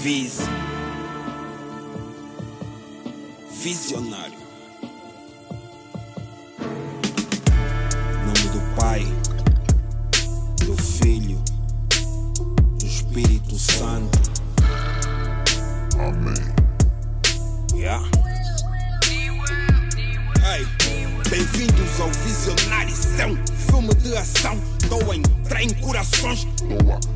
Vise. Visionário. Nome do Pai, do Filho, do Espírito Santo. Bem-vindos ao um filme de ação. Estou a entrar em corações.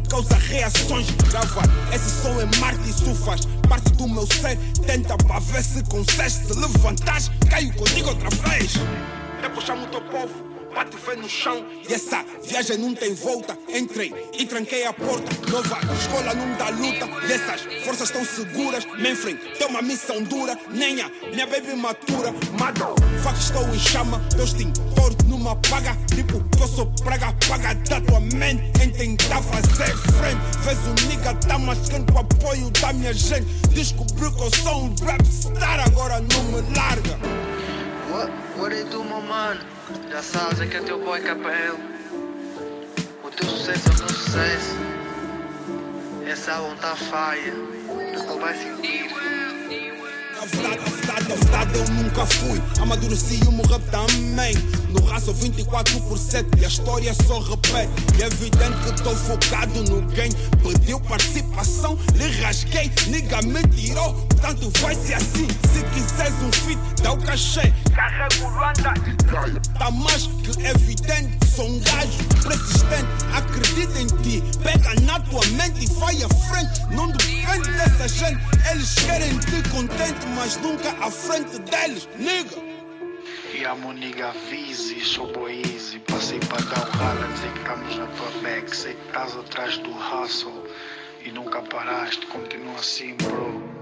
Causa reações. Gravar esse som é Marte, isso faz parte do meu ser. Tenta para ver se consegues se levantares. Caio contigo outra vez. Depois chamo o teu povo. Para te ver no chão. E essa viagem não tem volta Entrei e tranquei a porta. Nova escola não dá luta. E essas forças estão seguras Me enfrentei uma missão dura. Nem a minha baby matura. Mado, fuck estou em chama. Teu extintor numa paga. Tipo que eu sou praga Paga da tua mente. Em tentar fazer frame? Vês o nigga tá quente Com apoio da minha gente. Descobriu que eu sou um rap star Agora não me larga It do, meu mano? Já sabes, é que é teu boy KPL. O teu sucesso é o meu sucesso. Essa álbum tá faia. Tu vai sentir. A verdade, a verdade, a verdade eu nunca fui Amadureci o meu rap também No raço 24 por 7 e a história só repete E é evidente que estou focado no game Pediu participação, lhe rasguei Nigga me tirou, portanto vai ser assim Se quiseres um feat, dá o cachê Carrego Luanda Caia. Tá mais que evidente, sou um gajo persistente. Acredita em ti, pega na tua mente e vai à frente. Não depende dessa gente, eles querem te contente, mas nunca à frente deles, nigga. A moniga Vise, sou easy. Passei para dar o rala, estamos na tua back. Sei que estás atrás do hustle e nunca paraste. Continua assim, bro.